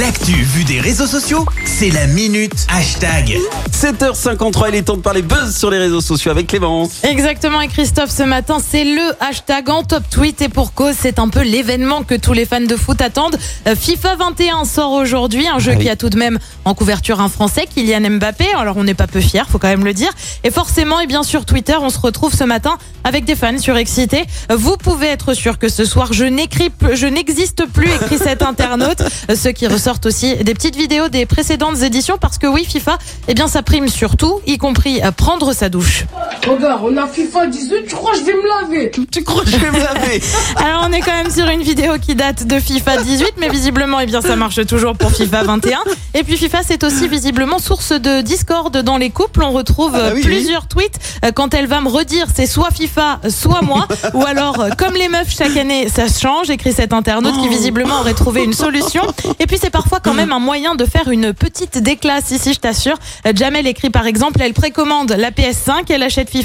L'actu vue des réseaux sociaux, c'est la minute hashtag. 7h53, il est temps de parler buzz sur les réseaux sociaux avec Clémence. Exactement, et Christophe, ce matin, c'est le hashtag en top tweet et pour cause, c'est un peu l'événement que tous les fans de foot attendent. Euh, FIFA 21 sort aujourd'hui, un jeu Ah oui. qui a tout de même en couverture un Français, Kylian Mbappé. Alors on n'est pas peu fiers, faut quand même le dire. Et forcément, et bien sur Twitter, on se retrouve ce matin avec des fans surexcités. Euh, Vous pouvez être sûr que ce soir, je n'écris, je n'existe plus, écrit cet internaute. Euh, Ceux qui ressortent aussi des petites vidéos des précédentes éditions parce que oui, FIFA, eh bien ça prime sur tout, y compris à prendre sa douche. Regarde, on a FIFA 18, tu crois que je vais me laver Tu crois que je vais me laver? Alors on est quand même sur une vidéo qui date de FIFA 18, mais visiblement, eh bien, ça marche toujours pour FIFA 21. Et puis FIFA, c'est aussi visiblement source de discorde dans les couples. On retrouve Ah bah oui, plusieurs tweets euh, quand elle va me redire c'est soit FIFA, soit moi, ou alors euh, comme les meufs chaque année, ça change. Écrit cet internaute Oh. qui visiblement aurait trouvé une solution. Et puis c'est parfois quand même un moyen de faire une petite déclasse ici, je t'assure. Euh, Jamel écrit par exemple, elle précommande la PS5, elle achète FIFA,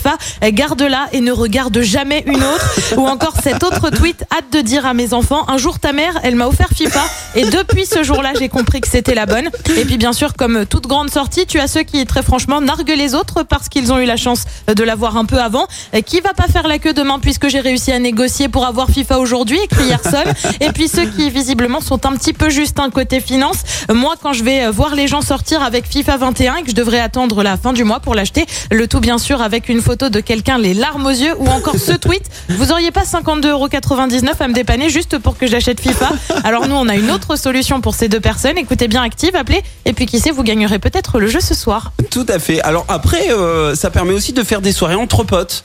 euh, garde-la et ne regarde jamais une autre. Ou encore cet autre tweet, hâte de dire à mes enfants, un jour ta mère, elle m'a offert FIFA et depuis ce jour-là, j'ai compris que c'était la bonne. Et puis bien sûr, comme toute grande sortie, tu as ceux qui très franchement narguent les autres parce qu'ils ont eu la chance de l'avoir un peu avant. Qui va pas faire la queue demain puisque j'ai réussi à négocier pour avoir FIFA aujourd'hui, écrit Yerson. Et puis ceux qui visiblement sont un petit peu juste un côté finance. Moi, quand je vais voir les gens sortir avec FIFA 21 et que je devrais attendre la fin du mois pour l'acheter, le tout bien sûr avec une photo de quelqu'un les larmes aux yeux ou encore ce tweet, vous auriez pas 52,99€ à me dépanner juste pour que j'achète FIFA? Alors nous, on a une autre solution pour ces deux personnes. Écoutez bien Active, appelez et puis qui sait, vous gagnerez peut-être le jeu ce soir. Tout à fait. Alors après, euh, ça permet aussi de faire des soirées entre potes.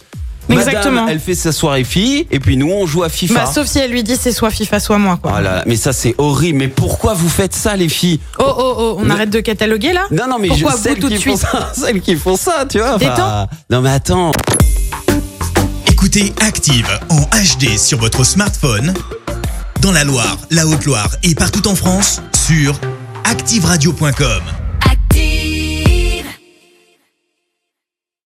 Exactement. Madame, elle fait sa soirée fille et puis nous on joue à FIFA. Bah, sauf si elle lui dit c'est soit FIFA soit moi quoi. Oh là là, mais ça c'est horrible. Mais pourquoi vous faites ça les filles? Oh oh oh, on Mais- arrête de cataloguer là? Non non mais Pourquoi je, vous celles tout de font suite ça, celles qui font ça, tu vois. Détends. non mais attends. Écoutez Active en HD sur votre smartphone, dans la Loire, la Haute-Loire et partout en France, sur activeradio.com.